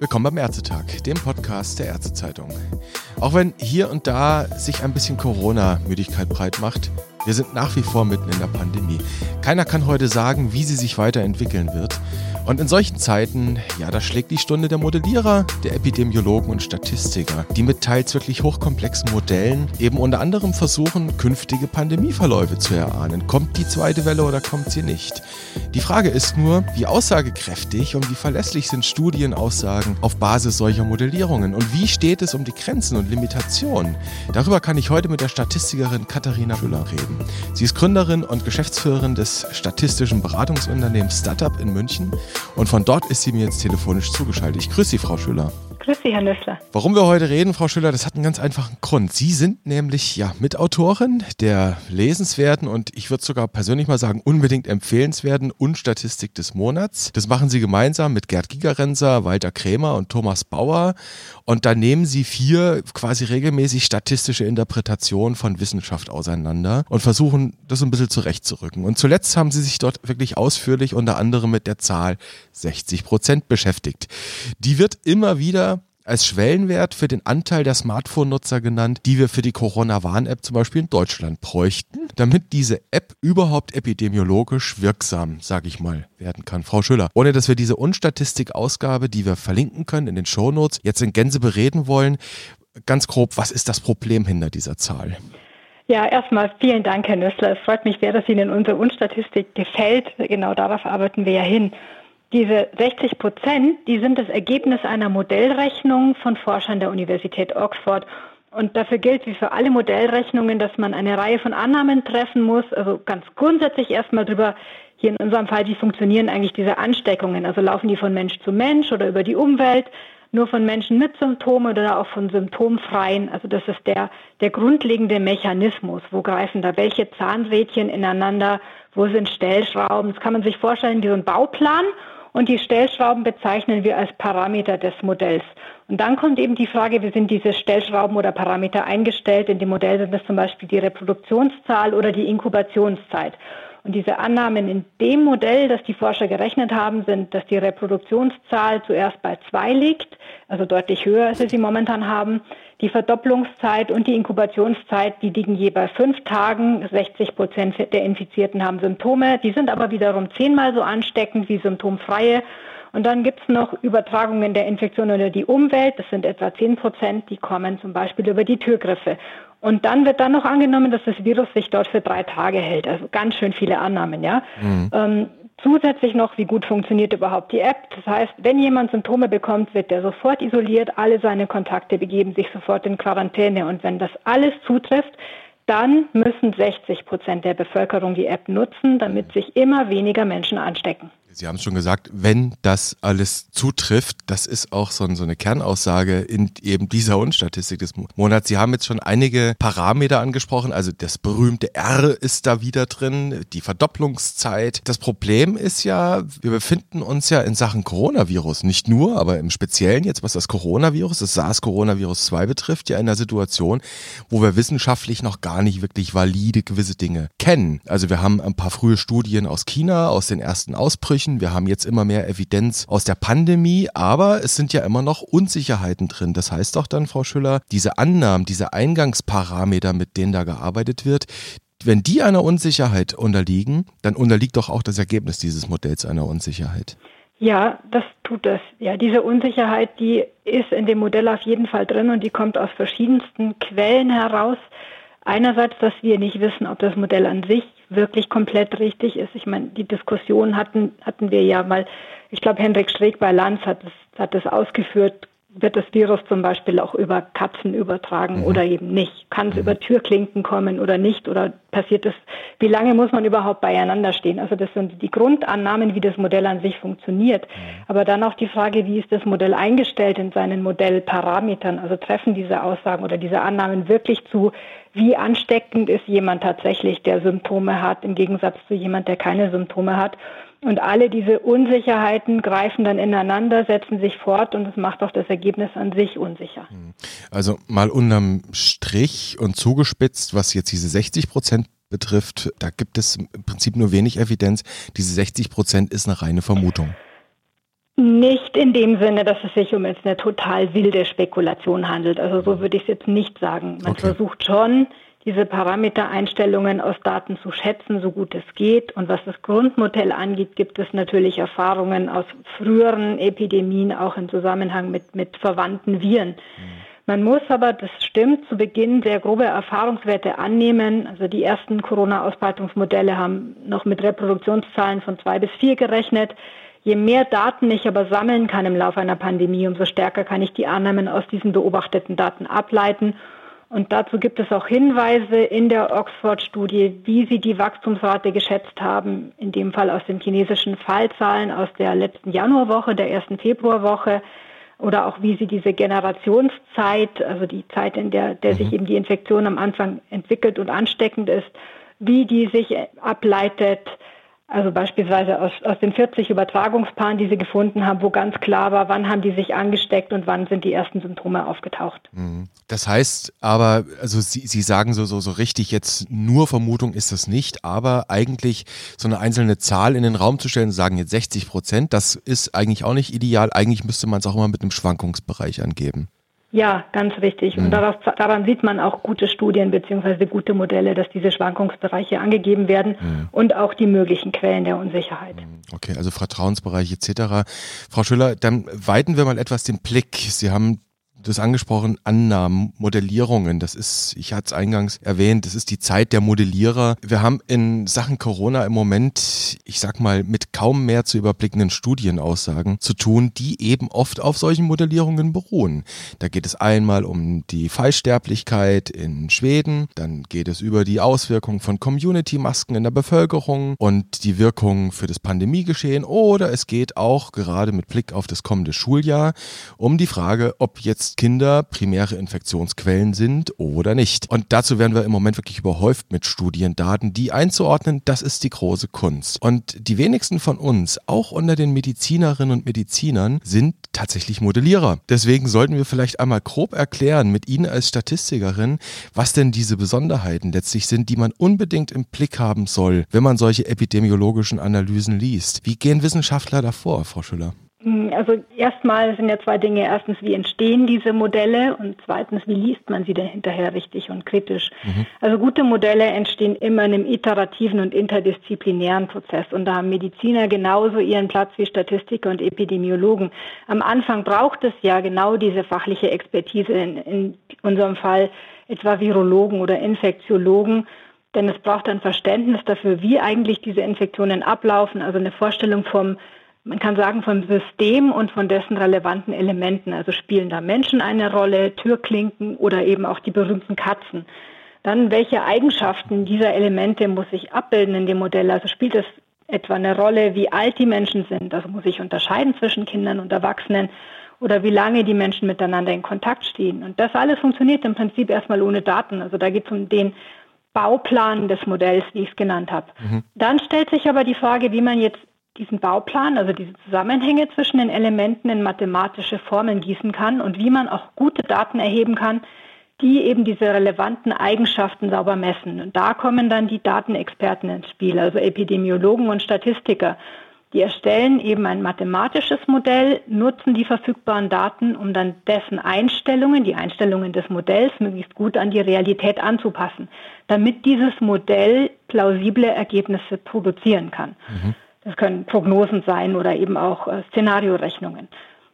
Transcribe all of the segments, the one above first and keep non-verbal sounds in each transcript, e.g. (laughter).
Willkommen beim Ärztetag, dem Podcast der Ärztezeitung. Auch wenn hier und da sich ein bisschen Corona-Müdigkeit breit macht, wir sind nach wie vor mitten in der Pandemie. Keiner kann heute sagen, wie sie sich weiterentwickeln wird. Und in solchen Zeiten, ja, da schlägt die Stunde der Modellierer, der Epidemiologen und Statistiker, die mit teils wirklich hochkomplexen Modellen eben unter anderem versuchen, künftige Pandemieverläufe zu erahnen. Kommt die zweite Welle oder kommt sie nicht? Die Frage ist nur, wie aussagekräftig und wie verlässlich sind Studienaussagen auf Basis solcher Modellierungen und wie steht es um die Grenzen und Limitationen? Darüber kann ich heute mit der Statistikerin Katharina Schüller reden. Sie ist Gründerin und Geschäftsführerin des statistischen Beratungsunternehmens Startup in München und von dort ist sie mir jetzt telefonisch zugeschaltet. Ich grüße Sie, Frau Schüller. Grüß Sie, Herr Nüssler. Warum wir heute reden, Frau Schüller, das hat einen ganz einfachen Grund. Sie sind nämlich ja Mitautorin der lesenswerten und ich würde sogar persönlich mal sagen unbedingt empfehlenswerten Unstatistik des Monats. Das machen Sie gemeinsam mit Gerd Gigerenser, Walter Krämer und Thomas Bauer und da nehmen Sie vier quasi regelmäßig statistische Interpretationen von Wissenschaft auseinander und versuchen das ein bisschen zurechtzurücken. Und zuletzt haben Sie sich dort wirklich ausführlich unter anderem mit der Zahl 60 Prozent beschäftigt. Die wird immer wieder als Schwellenwert für den Anteil der Smartphone-Nutzer genannt, die wir für die Corona-Warn-App zum Beispiel in Deutschland bräuchten, damit diese App überhaupt epidemiologisch wirksam, sage ich mal, werden kann. Frau Schüller, ohne dass wir diese Unstatistik-Ausgabe, die wir verlinken können in den Shownotes, jetzt in Gänze bereden wollen, ganz grob, was ist das Problem hinter dieser Zahl? Ja, erstmal vielen Dank, Herr Nüssler. Es freut mich sehr, dass Ihnen unsere Unstatistik gefällt. Genau darauf arbeiten wir ja hin. Diese 60 Prozent, die sind das Ergebnis einer Modellrechnung von Forschern der Universität Oxford. Und dafür gilt wie für alle Modellrechnungen, dass man eine Reihe von Annahmen treffen muss. Also ganz grundsätzlich erstmal drüber, hier in unserem Fall, wie funktionieren eigentlich diese Ansteckungen? Also laufen die von Mensch zu Mensch oder über die Umwelt? Nur von Menschen mit Symptomen oder auch von symptomfreien? Also das ist der, der grundlegende Mechanismus. Wo greifen da welche Zahnrädchen ineinander? Wo sind Stellschrauben? Das kann man sich vorstellen wie so ein Bauplan. Und die Stellschrauben bezeichnen wir als Parameter des Modells. Und dann kommt eben die Frage, wie sind diese Stellschrauben oder Parameter eingestellt? In dem Modell sind das zum Beispiel die Reproduktionszahl oder die Inkubationszeit. Und diese Annahmen in dem Modell, das die Forscher gerechnet haben, sind, dass die Reproduktionszahl zuerst bei zwei liegt, also deutlich höher, als wir sie momentan haben. Die Verdopplungszeit und die Inkubationszeit, die liegen je bei fünf Tagen. 60 Prozent der Infizierten haben Symptome. Die sind aber wiederum zehnmal so ansteckend wie symptomfreie. Und dann gibt es noch Übertragungen der Infektion über die Umwelt. Das sind etwa 10 Prozent, die kommen zum Beispiel über die Türgriffe. Und dann wird dann noch angenommen, dass das Virus sich dort für drei Tage hält. Also ganz schön viele Annahmen, ja. Mhm. Ähm, zusätzlich noch, wie gut funktioniert überhaupt die App. Das heißt, wenn jemand Symptome bekommt, wird er sofort isoliert, alle seine Kontakte begeben sich sofort in Quarantäne. Und wenn das alles zutrifft, dann müssen 60 Prozent der Bevölkerung die App nutzen, damit sich immer weniger Menschen anstecken. Sie haben es schon gesagt, wenn das alles zutrifft, das ist auch so, eine Kernaussage in eben dieser Unstatistik des Monats. Sie haben jetzt schon einige Parameter angesprochen, also das berühmte R ist da wieder drin, die Verdopplungszeit. Das Problem ist ja, wir befinden uns ja in Sachen Coronavirus, nicht nur, aber im Speziellen jetzt, was das Coronavirus, das SARS-Coronavirus 2 betrifft, ja in einer Situation, wo wir wissenschaftlich noch gar nicht wirklich valide gewisse Dinge kennen. Also wir haben ein paar frühe Studien aus China, aus den ersten Ausbrüchen, Anführungsstrichen. Wir haben jetzt immer mehr Evidenz aus der Pandemie, aber es sind ja immer noch Unsicherheiten drin. Das heißt doch dann, Frau Schüller, diese Annahmen, diese Eingangsparameter, mit denen da gearbeitet wird, wenn die einer Unsicherheit unterliegen, dann unterliegt doch auch das Ergebnis dieses Modells einer Unsicherheit. Ja, das tut es. Ja, diese Unsicherheit, die ist in dem Modell auf jeden Fall drin und die kommt aus verschiedensten Quellen heraus. Einerseits, dass wir nicht wissen, ob das Modell an sich wirklich komplett richtig ist. Ich meine, die Diskussion hatten, hatten wir ja mal, ich glaube, Hendrik Streeck bei Lanz hat das, hat das ausgeführt, wird das Virus zum Beispiel auch über Katzen übertragen mhm. oder eben nicht? Kann es mhm. über Türklinken kommen oder nicht? Oder passiert es? Wie lange muss man überhaupt beieinander stehen? Also das sind die Grundannahmen, wie das Modell an sich funktioniert. Mhm. Aber dann auch die Frage, wie ist das Modell eingestellt in seinen Modellparametern? Also treffen diese Aussagen oder diese Annahmen wirklich zu? Wie ansteckend ist jemand tatsächlich, der Symptome hat, im Gegensatz zu jemand, der keine Symptome hat? Und alle diese Unsicherheiten greifen dann ineinander, setzen sich fort und es macht auch das Ergebnis an sich unsicher. Hm. Also mal unterm Strich und zugespitzt, was jetzt diese 60 Prozent betrifft, da gibt es im Prinzip nur wenig Evidenz. Diese 60 Prozent ist eine reine Vermutung. Nicht in dem Sinne, dass es sich um jetzt eine total wilde Spekulation handelt. Also so würde ich es jetzt nicht sagen. Man okay. versucht schon, diese Parametereinstellungen aus Daten zu schätzen, so gut es geht. Und was das Grundmodell angeht, gibt es natürlich Erfahrungen aus früheren Epidemien, auch im Zusammenhang mit, mit verwandten Viren. Mhm. Man muss aber, das stimmt, zu Beginn sehr grobe Erfahrungswerte annehmen. Also die ersten Corona-Ausbreitungsmodelle haben noch mit Reproduktionszahlen von zwei bis vier gerechnet. Je mehr Daten ich aber sammeln kann im Laufe einer Pandemie, umso stärker kann ich die Annahmen aus diesen beobachteten Daten ableiten. Und dazu gibt es auch Hinweise in der Oxford-Studie, wie sie die Wachstumsrate geschätzt haben, in dem Fall aus den chinesischen Fallzahlen aus der letzten Januarwoche, der ersten Februarwoche, oder auch wie sie diese Generationszeit, also die Zeit, in der, der mhm. sich eben die Infektion am Anfang entwickelt und ansteckend ist, wie die sich ableitet, also beispielsweise aus, aus den 40 Übertragungspaaren, die sie gefunden haben, wo ganz klar war, wann haben die sich angesteckt und wann sind die ersten Symptome aufgetaucht. Mhm. Das heißt aber, also Sie, sie sagen so, so, so richtig jetzt nur Vermutung ist das nicht, aber eigentlich so eine einzelne Zahl in den Raum zu stellen, sagen jetzt 60 Prozent, das ist eigentlich auch nicht ideal. Eigentlich müsste man es auch immer mit einem Schwankungsbereich angeben. Ja, ganz richtig. Und mhm. darauf, daran sieht man auch gute Studien bzw. gute Modelle, dass diese Schwankungsbereiche angegeben werden mhm. und auch die möglichen Quellen der Unsicherheit. Mhm. Okay, also Vertrauensbereich etc. Frau Schüller, dann weiten wir mal etwas den Blick. Sie haben das angesprochen, Annahmen, Modellierungen. Das ist, ich hatte es eingangs erwähnt, das ist die Zeit der Modellierer. Wir haben in Sachen Corona im Moment, ich sag mal, mit kaum mehr zu überblickenden Studienaussagen zu tun, die eben oft auf solchen Modellierungen beruhen. Da geht es einmal um die Fallsterblichkeit in Schweden, dann geht es über die Auswirkungen von Community-Masken in der Bevölkerung und die Wirkung für das Pandemiegeschehen oder es geht auch gerade mit Blick auf das kommende Schuljahr um die Frage, ob jetzt Kinder primäre Infektionsquellen sind oder nicht. Und dazu werden wir im Moment wirklich überhäuft mit Studiendaten, die einzuordnen, das ist die große Kunst. Und die wenigsten von uns, auch unter den Medizinerinnen und Medizinern, sind tatsächlich Modellierer. Deswegen sollten wir vielleicht einmal grob erklären mit Ihnen als Statistikerin, was denn diese Besonderheiten letztlich sind, die man unbedingt im Blick haben soll, wenn man solche epidemiologischen Analysen liest. Wie gehen Wissenschaftler davor, Frau Schüller? Hm, also erstmal sind ja zwei Dinge. Erstens, wie entstehen diese Modelle und zweitens, wie liest man sie denn hinterher richtig und kritisch? Mhm. Also gute Modelle entstehen immer in einem iterativen und interdisziplinären Prozess und da haben Mediziner genauso ihren Platz wie Statistiker und Epidemiologen. Am Anfang braucht es ja genau diese fachliche Expertise, in, in unserem Fall etwa Virologen oder Infektiologen, denn es braucht ein Verständnis dafür, wie eigentlich diese Infektionen ablaufen, also eine Vorstellung vom man kann sagen, vom System und von dessen relevanten Elementen. Also spielen da Menschen eine Rolle, Türklinken oder eben auch die berühmten Katzen. Dann, welche Eigenschaften dieser Elemente muss ich abbilden in dem Modell? Also spielt es etwa eine Rolle, wie alt die Menschen sind? Also muss ich unterscheiden zwischen Kindern und Erwachsenen oder wie lange die Menschen miteinander in Kontakt stehen. Und das alles funktioniert im Prinzip erstmal ohne Daten. Also da geht es um den Bauplan des Modells, wie ich es genannt habe. Mhm. Dann stellt sich aber die Frage, wie man jetzt diesen Bauplan, also diese Zusammenhänge zwischen den Elementen in mathematische Formeln gießen kann und wie man auch gute Daten erheben kann, die eben diese relevanten Eigenschaften sauber messen. Und da kommen dann die Datenexperten ins Spiel, also Epidemiologen und Statistiker. Die erstellen eben ein mathematisches Modell, nutzen die verfügbaren Daten, um dann dessen Einstellungen, die Einstellungen des Modells möglichst gut an die Realität anzupassen, damit dieses Modell plausible Ergebnisse produzieren kann. Mhm. Das können Prognosen sein oder eben auch äh, Szenariorechnungen.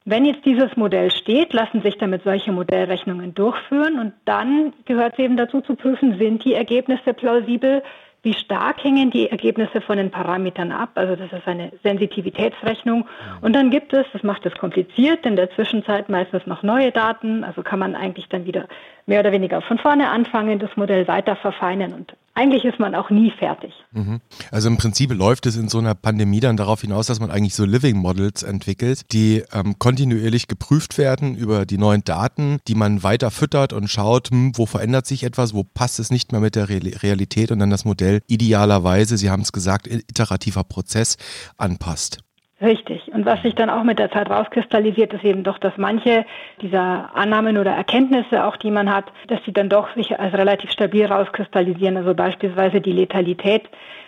Wenn jetzt dieses Modell steht, lassen sich damit solche Modellrechnungen durchführen und dann gehört es eben dazu zu prüfen, sind die Ergebnisse plausibel, wie stark hängen die Ergebnisse von den Parametern ab? Also das ist eine Sensitivitätsrechnung. Und dann gibt es, das macht es kompliziert, in der Zwischenzeit meistens noch neue Daten. Also kann man eigentlich dann wieder mehr oder weniger von vorne anfangen, das Modell weiter verfeinern und eigentlich ist man auch nie fertig. Mhm. Also im Prinzip läuft es in so einer Pandemie dann darauf hinaus, dass man eigentlich so Living Models entwickelt, die ähm, kontinuierlich geprüft werden über die neuen Daten, die man weiter füttert und schaut, hm, wo verändert sich etwas, wo passt es nicht mehr mit der Realität und dann das Modell idealerweise, Sie haben es gesagt, iterativer Prozess anpasst. Richtig. Und was sich dann auch mit der Zeit rauskristallisiert, ist eben doch, dass manche dieser Annahmen oder Erkenntnisse, auch die man hat, dass sie dann doch sich als relativ stabil rauskristallisieren. Also beispielsweise die Letalität.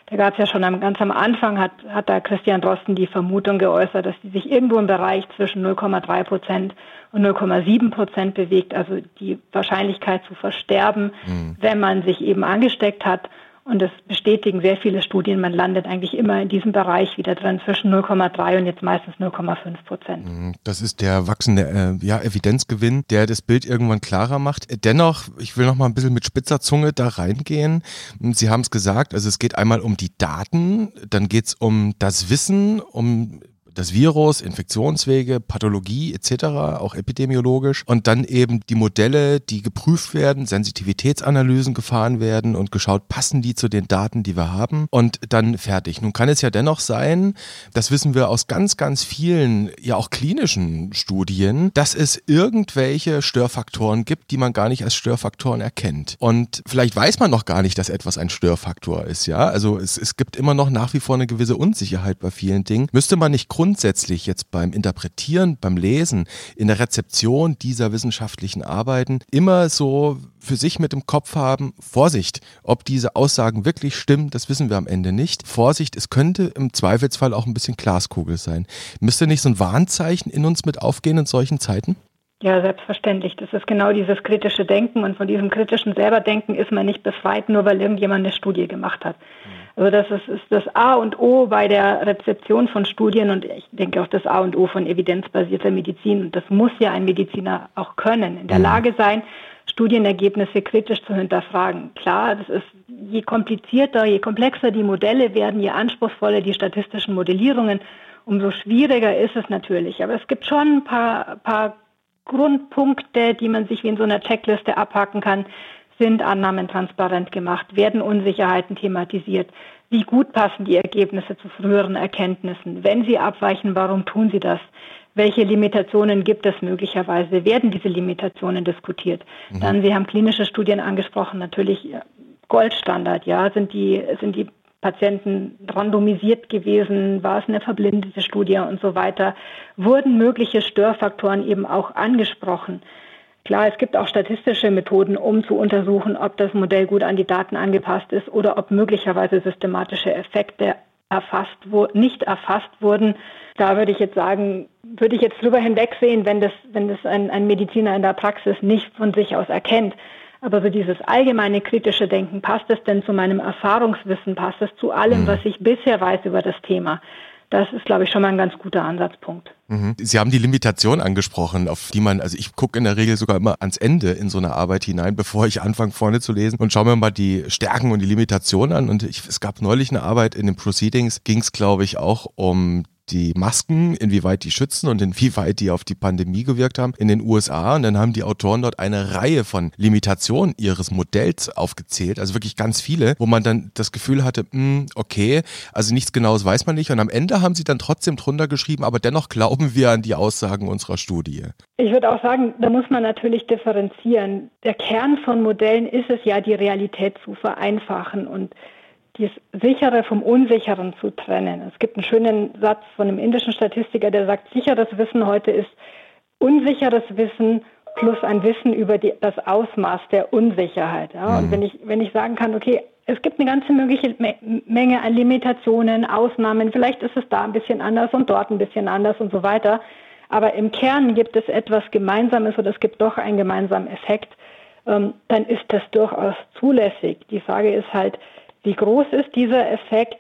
Da gab es ja schon am, ganz am Anfang, hat, hat da Christian Drosten die Vermutung geäußert, dass die sich irgendwo im Bereich zwischen 0,3 Prozent und 0,7 Prozent bewegt. Also die Wahrscheinlichkeit zu versterben, mhm. wenn man sich eben angesteckt hat. Und das bestätigen sehr viele Studien. Man landet eigentlich immer in diesem Bereich wieder drin, zwischen 0,3 und jetzt meistens 0,5 Prozent. Mhm, das ist der wachsende äh, ja, Evidenzgewinn, der das Bild irgendwann klarer macht. Dennoch, ich will noch mal ein bisschen mit spitzer Zunge da reingehen. Sie haben es gesagt, also es geht einmal um die Daten, dann geht es um das Wissen, um das Virus, Infektionswege, Pathologie etc., auch epidemiologisch und dann eben die Modelle, die geprüft werden, Sensitivitätsanalysen gefahren werden und geschaut, passen die zu den Daten, die wir haben und dann fertig. Nun kann es ja dennoch sein, das wissen wir aus ganz, ganz vielen, ja auch klinischen Studien, dass es irgendwelche Störfaktoren gibt, die man gar nicht als Störfaktoren erkennt. Und vielleicht weiß man noch gar nicht, dass etwas ein Störfaktor ist, ja. Also es, es gibt immer noch nach wie vor eine gewisse Unsicherheit bei vielen Dingen. Müsste man nicht grundsätzlich jetzt beim Interpretieren, beim Lesen, in der Rezeption dieser wissenschaftlichen Arbeiten immer so für sich mit dem Kopf haben, Vorsicht, ob diese Aussagen wirklich stimmen, das wissen wir am Ende nicht. Vorsicht, es könnte im Zweifelsfall auch ein bisschen Glaskugel sein. Müsste nicht so ein Warnzeichen in uns mit aufgehen in solchen Zeiten? Ja, selbstverständlich. Das ist genau dieses kritische Denken und von diesem kritischen Selberdenken ist man nicht befreit, nur weil irgendjemand eine Studie gemacht hat. Mhm. Also das ist, ist das A und O bei der Rezeption von Studien und ich denke auch das A und O von evidenzbasierter Medizin. Und das muss ja ein Mediziner auch können, in der mhm. Lage sein, Studienergebnisse kritisch zu hinterfragen. Klar, das ist je komplizierter, je komplexer die Modelle werden, je anspruchsvoller die statistischen Modellierungen, umso schwieriger ist es natürlich. Aber es gibt schon ein paar, paar Grundpunkte, die man sich wie in so einer Checkliste abhaken kann, sind Annahmen transparent gemacht? Werden Unsicherheiten thematisiert? Wie gut passen die Ergebnisse zu früheren Erkenntnissen? Wenn sie abweichen, warum tun sie das? Welche Limitationen gibt es möglicherweise? Werden diese Limitationen diskutiert? Mhm. Dann, Sie haben klinische Studien angesprochen, natürlich Goldstandard, ja, sind die, sind die Patienten randomisiert gewesen, war es eine verblindete Studie und so weiter, wurden mögliche Störfaktoren eben auch angesprochen. Klar, es gibt auch statistische Methoden, um zu untersuchen, ob das Modell gut an die Daten angepasst ist oder ob möglicherweise systematische Effekte erfasst nicht erfasst wurden. Da würde ich jetzt sagen, würde ich jetzt drüber hinwegsehen, wenn das, wenn das ein, ein Mediziner in der Praxis nicht von sich aus erkennt. Aber so dieses allgemeine kritische Denken, passt es denn zu meinem Erfahrungswissen, passt es zu allem, mhm. was ich bisher weiß über das Thema? Das ist, glaube ich, schon mal ein ganz guter Ansatzpunkt. Mhm. Sie haben die Limitation angesprochen, auf die man, also ich gucke in der Regel sogar immer ans Ende in so eine Arbeit hinein, (laughs) bevor ich anfange vorne zu lesen und schaue mir mal die Stärken und die Limitationen an. Und ich, es gab neulich eine Arbeit in den Proceedings, ging es, glaube ich, auch um die Masken, inwieweit die schützen und inwieweit die auf die Pandemie gewirkt haben in den USA. Und dann haben die Autoren dort eine Reihe von Limitationen ihres Modells aufgezählt, also wirklich ganz viele, wo man dann das Gefühl hatte, mh, hm, okay, also nichts Genaues weiß man nicht. Und am Ende haben sie dann trotzdem drunter geschrieben, aber dennoch glauben wir an die Aussagen unserer Studie. Ich würde auch sagen, da muss man natürlich differenzieren. Der Kern von Modellen ist es ja, die Realität zu vereinfachen und das Sichere vom Unsicheren zu trennen. Es gibt einen schönen Satz von einem indischen Statistiker, der sagt, sicheres Wissen heute ist unsicheres Wissen plus ein Wissen über die, das Ausmaß der Unsicherheit. Ja? Und mhm. wenn ich, wenn ich sagen kann, okay, es gibt eine ganze mögliche Menge an Limitationen, Ausnahmen, vielleicht ist es da ein bisschen anders und dort ein bisschen anders und so weiter. Aber im Kern gibt es etwas Gemeinsames oder es gibt doch einen gemeinsamen Effekt, ähm, dann ist das durchaus zulässig. Die Frage ist halt, wie groß ist dieser Effekt?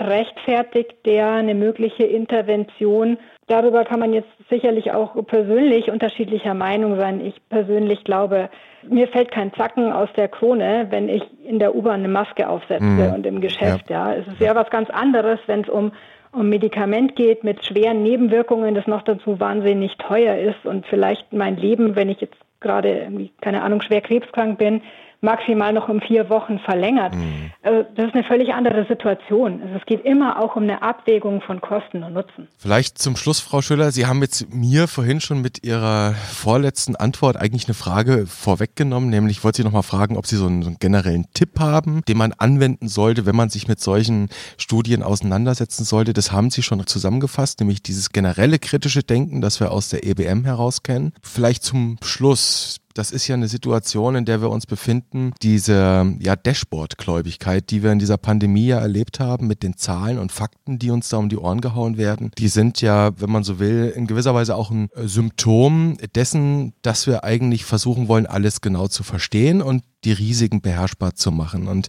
Rechtfertigt der eine mögliche Intervention? Darüber kann man jetzt sicherlich auch persönlich unterschiedlicher Meinung sein. Ich persönlich glaube, mir fällt kein Zacken aus der Krone, wenn ich in der U-Bahn eine Maske aufsetze mhm. und im Geschäft. Ja. ja. Es ist ja was ganz anderes, wenn es um, um Medikament geht mit schweren Nebenwirkungen, das noch dazu wahnsinnig teuer ist und vielleicht mein Leben, wenn ich jetzt gerade, keine Ahnung, schwer krebskrank bin, maximal noch um vier Wochen verlängert. Mhm. Also das ist eine völlig andere Situation. Also es geht immer auch um eine Abwägung von Kosten und Nutzen. Vielleicht zum Schluss, Frau Schüller, Sie haben jetzt mir vorhin schon mit Ihrer vorletzten Antwort eigentlich eine Frage vorweggenommen, nämlich ich wollte Sie nochmal fragen, ob Sie so einen, so einen generellen Tipp haben, den man anwenden sollte, wenn man sich mit solchen Studien auseinandersetzen sollte. Das haben Sie schon zusammengefasst, nämlich dieses generelle kritische Denken, das wir aus der EBM heraus kennen. Vielleicht zum Schluss das ist ja eine Situation, in der wir uns befinden, diese ja, Dashboard-Gläubigkeit, die wir in dieser Pandemie ja erlebt haben, mit den Zahlen und Fakten, die uns da um die Ohren gehauen werden, die sind ja, wenn man so will, in gewisser Weise auch ein Symptom dessen, dass wir eigentlich versuchen wollen, alles genau zu verstehen und die Risiken beherrschbar zu machen. Und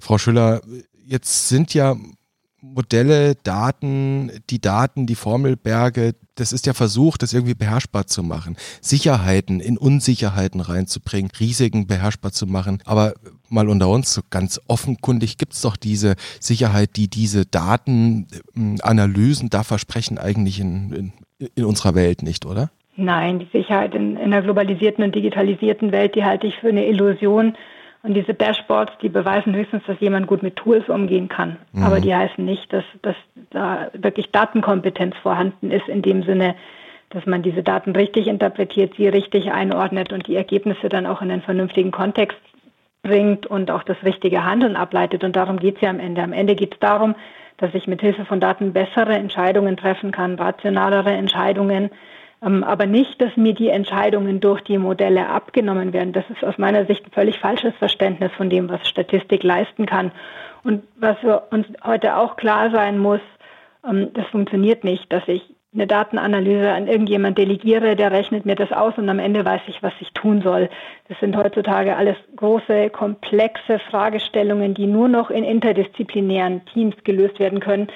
Frau Schüller, jetzt sind ja Modelle, Daten, die Daten, die Formelberge, das ist ja Versuch, das irgendwie beherrschbar zu machen. Sicherheiten in Unsicherheiten reinzubringen, Risiken beherrschbar zu machen. Aber mal unter uns, so ganz offenkundig gibt's doch diese Sicherheit, die diese Datenanalysen da versprechen, eigentlich in, in, in unserer Welt nicht, oder? Nein, die Sicherheit in, in einer globalisierten und digitalisierten Welt, die halte ich für eine Illusion. Und diese Dashboards, die beweisen höchstens, dass jemand gut mit Tools umgehen kann. Mhm. Aber die heißen nicht, dass, dass da wirklich Datenkompetenz vorhanden ist in dem Sinne, dass man diese Daten richtig interpretiert, sie richtig einordnet und die Ergebnisse dann auch in einen vernünftigen Kontext bringt und auch das richtige Handeln ableitet. Und darum geht es ja am Ende. Am Ende geht es darum, dass ich mit Hilfe von Daten bessere Entscheidungen treffen kann, rationalere Entscheidungen, aber nicht, dass mir die Entscheidungen durch die Modelle abgenommen werden. Das ist aus meiner Sicht ein völlig falsches Verständnis von dem, was Statistik leisten kann. Und was uns heute auch klar sein muss, ähm, das funktioniert nicht, dass ich eine Datenanalyse an irgendjemand delegiere, der rechnet mir das aus und am Ende weiß ich, was ich tun soll. Das sind heutzutage alles große, komplexe Fragestellungen, die nur noch in interdisziplinären Teams gelöst werden können.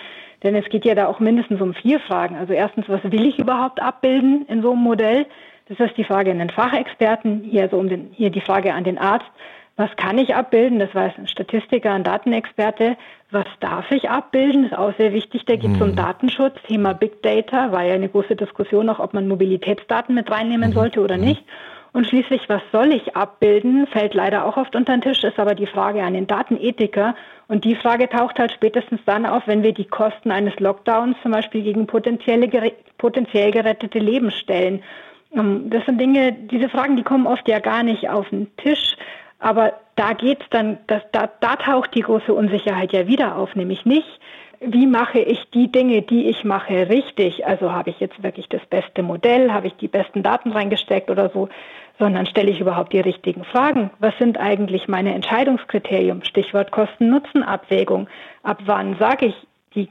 Denn es geht ja da auch mindestens um vier Fragen. Also erstens, was will ich überhaupt abbilden in so einem Modell? Das ist die Frage an den Fachexperten, hier, so um den, hier die Frage an den Arzt. Was kann ich abbilden? Das weiß ein Statistiker, ein Datenexperte. Was darf ich abbilden? Das ist auch sehr wichtig. Da geht es um mhm. Datenschutz. Thema Big Data war ja eine große Diskussion auch, ob man Mobilitätsdaten mit reinnehmen mhm. sollte oder mhm. nicht. Und schließlich, was soll ich abbilden, fällt leider auch oft unter den Tisch, ist aber die Frage an den Datenethiker. Und die Frage taucht halt spätestens dann auf, wenn wir die Kosten eines Lockdowns zum Beispiel gegen potenzielle, potenziell gerettete Leben stellen. Ähm, das sind Dinge, diese Fragen, die kommen oft ja gar nicht auf den Tisch. Aber da geht's dann, das, da, da taucht die große Unsicherheit ja wieder auf, nämlich nicht, wie mache ich die Dinge, die ich mache, richtig? Also habe ich jetzt wirklich das beste Modell, habe ich die besten Daten reingesteckt oder so, sondern stelle ich überhaupt die richtigen Fragen? Was sind eigentlich meine Entscheidungskriterien? Stichwort Kosten-Nutzen-Abwägung. Ab wann sage ich, die,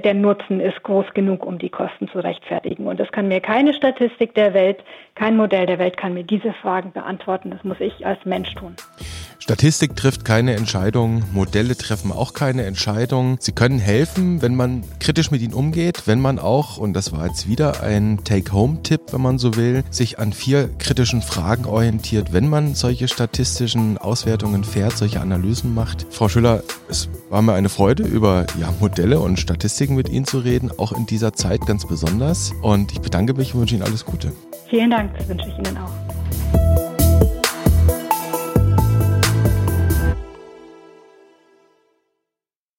der Nutzen ist groß genug, um die Kosten zu rechtfertigen? Und das kann mir keine Statistik der Welt, kein Modell der Welt kann mir diese Fragen beantworten. Das muss ich als Mensch tun. Statistik trifft keine Entscheidung, Modelle treffen auch keine Entscheidung. Sie können helfen, wenn man kritisch mit ihnen umgeht, wenn man auch, und das war jetzt wieder ein Take-Home-Tipp, wenn man so will, sich an vier kritischen Fragen orientiert, wenn man solche statistischen Auswertungen fährt, solche Analysen macht. Frau Schüller, es war mir eine Freude, über ja, Modelle und Statistiken mit Ihnen zu reden, auch in dieser Zeit ganz besonders. Und ich bedanke mich und wünsche Ihnen alles Gute. Vielen Dank, das wünsche ich Ihnen auch.